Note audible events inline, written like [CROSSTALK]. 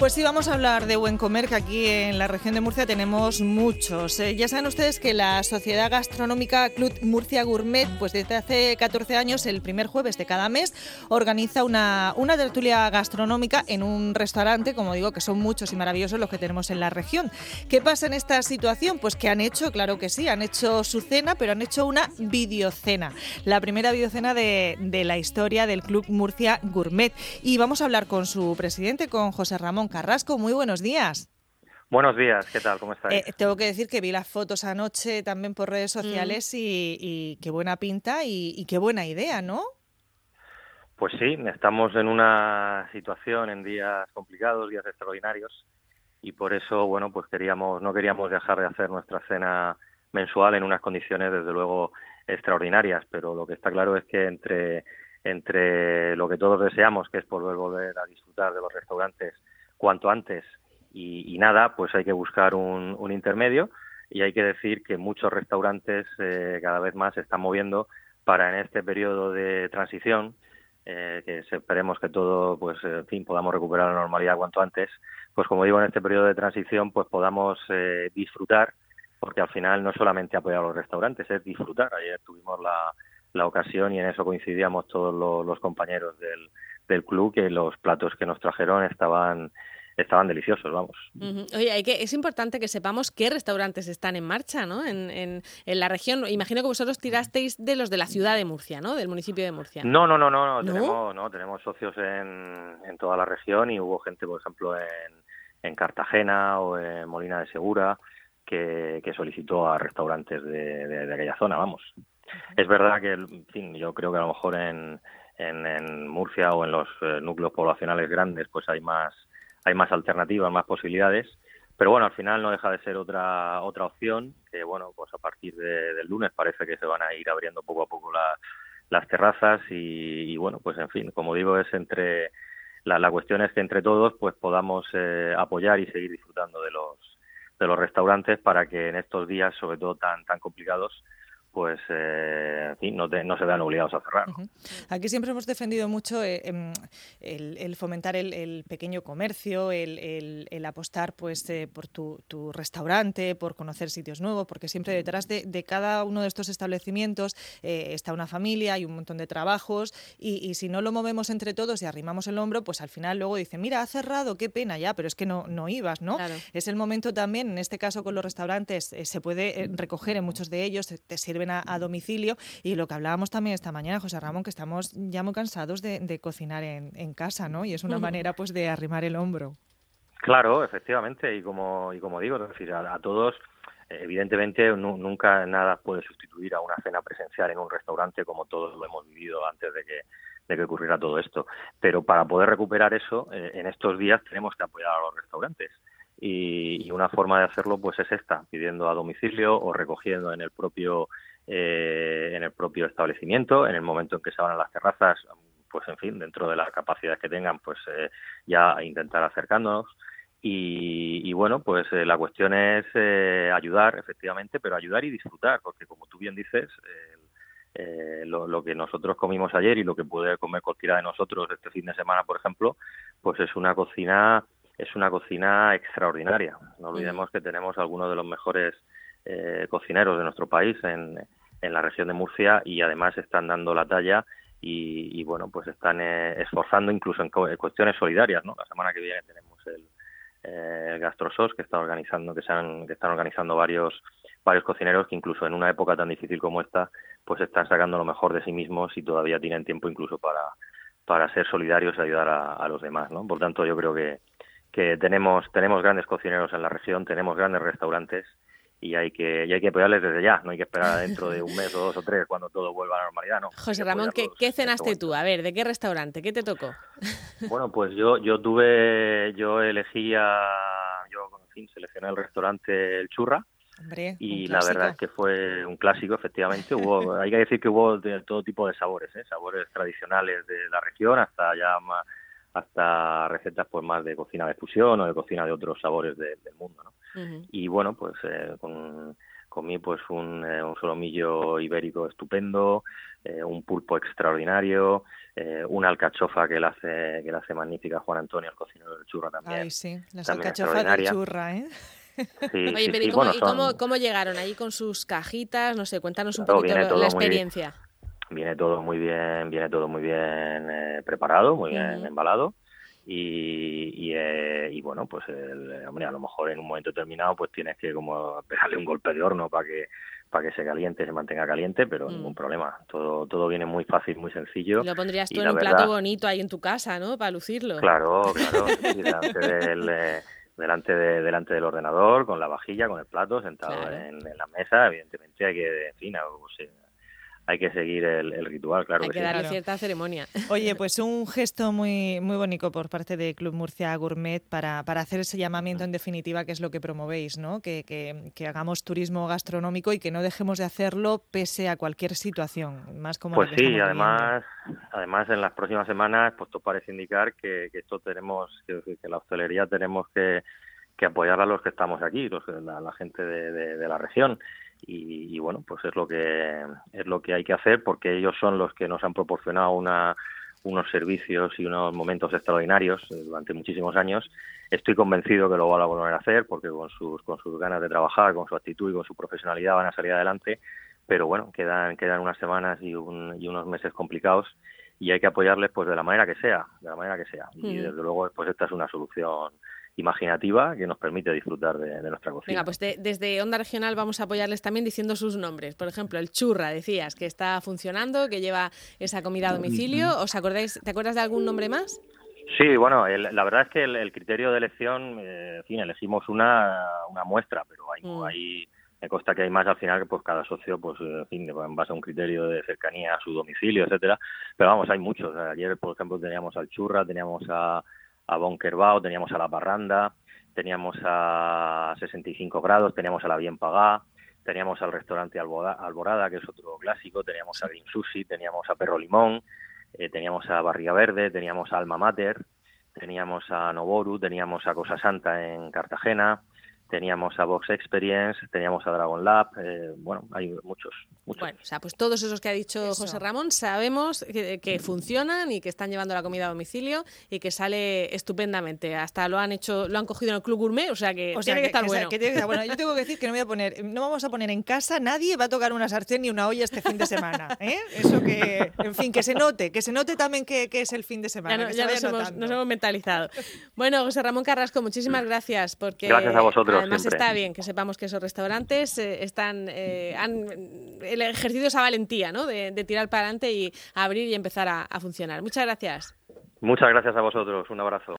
Pues sí, vamos a hablar de buen comer, que aquí en la región de Murcia tenemos muchos. Eh, ya saben ustedes que la Sociedad Gastronómica Club Murcia Gourmet, pues desde hace 14 años, el primer jueves de cada mes, organiza una, una tertulia gastronómica en un restaurante, como digo, que son muchos y maravillosos los que tenemos en la región. ¿Qué pasa en esta situación? Pues que han hecho, claro que sí, han hecho su cena, pero han hecho una videocena. La primera videocena de, de la historia del Club Murcia Gourmet. Y vamos a hablar con su presidente, con José Ramón Carrasco. Muy buenos días. Buenos días, ¿qué tal? ¿Cómo estáis? Eh, tengo que decir que vi las fotos anoche también por redes sociales y, qué buena pinta y, qué buena idea, ¿no? Pues sí, estamos en una situación en días complicados, días extraordinarios y por eso, bueno, pues queríamos no queríamos dejar de hacer nuestra cena mensual en unas condiciones desde luego extraordinarias, pero lo que está claro es que entre entre lo que todos deseamos, que es poder volver a disfrutar de los restaurantes cuanto antes. Y, nada, pues hay que buscar un, intermedio y hay que decir que muchos restaurantes eh, cada vez más se están moviendo para en este periodo de transición eh, que esperemos que todo pues en fin podamos recuperar la normalidad cuanto antes pues como digo en este periodo de transición pues podamos eh, disfrutar porque al final no solamente apoyar a los restaurantes es disfrutar. Ayer tuvimos la, la ocasión y en eso coincidíamos todos los compañeros del, del club que los platos que nos trajeron estaban estaban deliciosos, vamos. Oye, hay que, es importante que sepamos qué restaurantes están en marcha, ¿no? En, en, la región. Imagino que vosotros tirasteis de los de la ciudad de Murcia, ¿no? Del municipio de Murcia. No, no, no, no, Tenemos, no tenemos socios en, en toda la región y hubo gente, por ejemplo, en, en Cartagena o en Molina de Segura que, que solicitó a restaurantes de, de, aquella zona, vamos. Es verdad que, en fin, yo creo que a lo mejor en, en, Murcia o en los eh, núcleos poblacionales grandes pues hay más hay más alternativas, más posibilidades, pero bueno, al final no deja de ser otra otra opción que bueno, pues a partir del lunes parece que se van a ir abriendo poco a poco las terrazas y, bueno, pues en fin, como digo, es entre la, la cuestión es que entre todos pues podamos eh, apoyar y seguir disfrutando de los de los restaurantes para que en estos días, sobre todo tan tan complicados, pues eh, no, no, se vean obligados a cerrar. Aquí siempre hemos defendido mucho eh, em, el, fomentar el, pequeño comercio, el, apostar pues eh, por tu, restaurante, por conocer sitios nuevos, porque siempre detrás de, cada uno de estos establecimientos está una familia, y un montón de trabajos, y, si no lo movemos entre todos y arrimamos el hombro, pues al final luego dicen, mira, ha cerrado, qué pena ya, pero es que no, no ibas, ¿no? Es el momento también, en este caso con los restaurantes, se puede recoger en muchos de ellos, te sirve a, domicilio. Y lo que hablábamos también esta mañana, José Ramón, que estamos ya muy cansados de, cocinar en, casa, ¿no? Y es una manera pues de arrimar el hombro. Claro, efectivamente, y como, y como digo, decir, a, todos, evidentemente nunca nada puede sustituir a una cena presencial en un restaurante como todos lo hemos vivido antes de que, de que ocurriera todo esto. Pero para poder recuperar eso, eh, en estos días tenemos que apoyar a los restaurantes. Y, y, una forma de hacerlo pues es esta, pidiendo a domicilio o recogiendo en el propio eh, en el propio establecimiento, en el momento en que se van a las terrazas, pues en fin, dentro de las capacidades que tengan, pues eh, ya intentar acercándonos. Y, bueno, pues eh, la cuestión es eh, ayudar, efectivamente, pero ayudar y disfrutar, porque como tú bien dices, lo, lo, que nosotros comimos ayer y lo que puede comer cualquiera de nosotros este fin de semana, por ejemplo, pues es una cocina es una cocina extraordinaria. No olvidemos que tenemos algunos de los mejores cocineros de nuestro país en, en la región de Murcia y además están dando la talla y, bueno, pues están eh, esforzando incluso en, cuestiones solidarias, ¿no? La semana que viene tenemos el, eh, GastroSOS que está organizando, que, se han, que están organizando varios varios cocineros que incluso en una época tan difícil como esta, pues están sacando lo mejor de sí mismos y todavía tienen tiempo incluso para, para ser solidarios y ayudar a, a los demás, ¿no? Por tanto, yo creo que, que tenemos, tenemos grandes cocineros en la región, tenemos grandes restaurantes y hay que y hay que apoyarles desde ya, no hay que esperar dentro de un mes o dos o tres cuando todo vuelva a la normalidad, ¿no? [LAUGHS] José Ramón, ¿qué, ¿qué cenaste tú? A ver, ¿de qué restaurante? ¿Qué te tocó? [LAUGHS] Bueno, pues yo yo tuve yo elegí a yo en fin, seleccioné el restaurante El Churra. y la verdad es que fue un clásico, efectivamente. Hubo, [LAUGHS] hay que decir que hubo de todo tipo de sabores, ¿eh? sabores tradicionales de la región hasta ya más, hasta recetas pues más de cocina de fusión o de cocina de otros sabores del mundo, ¿no? Y bueno, pues eh, con, comí pues un, un solomillo ibérico estupendo, un pulpo extraordinario, una alcachofa que la hace que la hace magnífica Juan Antonio, el cocinero del churra también. Ay, sí, las alcachofas del churra, ¿eh? [LAUGHS] Oye, pero ¿y, cómo, llegaron ahí con sus cajitas? No sé, cuéntanos un poquito la experiencia. Viene todo muy bien, viene todo muy bien eh, preparado, muy bien embalado. Y, eh, y, bueno, pues el, hombre, a lo mejor en un momento determinado pues tienes que como pegarle un golpe de horno para que para que se caliente, se mantenga caliente, pero mm. ningún problema. Todo todo viene muy fácil, muy sencillo. lo pondrías tú en un plato bonito ahí en tu casa, ¿no? Para lucirlo. Claro, claro. [LAUGHS] delante del, eh, delante, de, delante del ordenador, con la vajilla, con el plato, sentado en, la mesa. Evidentemente hay que, en fin, hay que seguir el, ritual, claro. Hay que, darle cierta ceremonia. [LAUGHS] Oye, pues un gesto muy, muy bonito por parte de Club Murcia Gourmet para, para hacer ese llamamiento en definitiva, que es lo que promovéis, ¿no? Que, que, hagamos turismo gastronómico y que no dejemos de hacerlo pese a cualquier situación, más como Pues sí, además, además en las próximas semanas, pues todo parece indicar que, esto tenemos, que, la hostelería tenemos que, que apoyar a los que estamos aquí, los, la, la gente de la región y, bueno pues es lo que es lo que hay que hacer porque ellos son los que nos han proporcionado una, unos servicios y unos momentos extraordinarios eh, durante muchísimos años. Estoy convencido que lo van a volver a hacer porque con sus con sus ganas de trabajar con su actitud y con su profesionalidad van a salir adelante pero bueno quedan quedan unas semanas y, y unos meses complicados y hay que apoyarles pues de la manera que sea de la manera que sea y desde luego pues esta es una solución imaginativa que nos permite disfrutar de, nuestra cocina. Venga, pues desde Onda Regional vamos a apoyarles también diciendo sus nombres. Por ejemplo, el churra, decías, que está funcionando, que lleva esa comida a domicilio. ¿Os acordáis, te acuerdas de algún nombre más? Sí, bueno, la verdad es que el, criterio de elección, eh, en fin, elegimos una, una muestra, pero hay, mm. hay, me consta que hay más al final que pues cada socio, pues en fin, en base a un criterio de cercanía a su domicilio, etcétera. Pero vamos, hay muchos. Ayer, por ejemplo, teníamos al churra, teníamos a a Bonquerbao, teníamos a La Parranda, teníamos a 65 grados, teníamos a La Bien Pagá, teníamos al restaurante Alborada, que es otro clásico, teníamos a Green Sushi, teníamos a Perro Limón, eh, teníamos a Barriga Verde, teníamos a Alma Mater, teníamos a Noboru, teníamos a Cosa Santa en Cartagena, teníamos a Vox Experience, teníamos a Dragon Lab, eh, bueno, hay muchos, muchos. Bueno, o sea, pues todos esos que ha dicho José Ramón sabemos que, funcionan y que están llevando la comida a domicilio y que sale estupendamente. Hasta lo han hecho, lo han cogido en el Club Gourmet, o sea que tiene que, estar bueno. bueno. Yo tengo que decir que no voy a poner, no vamos a poner en casa, nadie va a tocar una sartén ni una olla este fin de semana. ¿eh? Eso que, en fin, que se note, que se note también que, es el fin de semana. Ya, nos, hemos, nos, hemos, mentalizado. Bueno, José Ramón Carrasco, muchísimas gracias. Porque, gracias a vosotros. Además está bien que sepamos que esos restaurantes eh, están eh, han ejercido esa valentía ¿no? de, tirar para adelante y abrir y empezar a funcionar. Muchas gracias. Muchas gracias a vosotros. Un abrazo.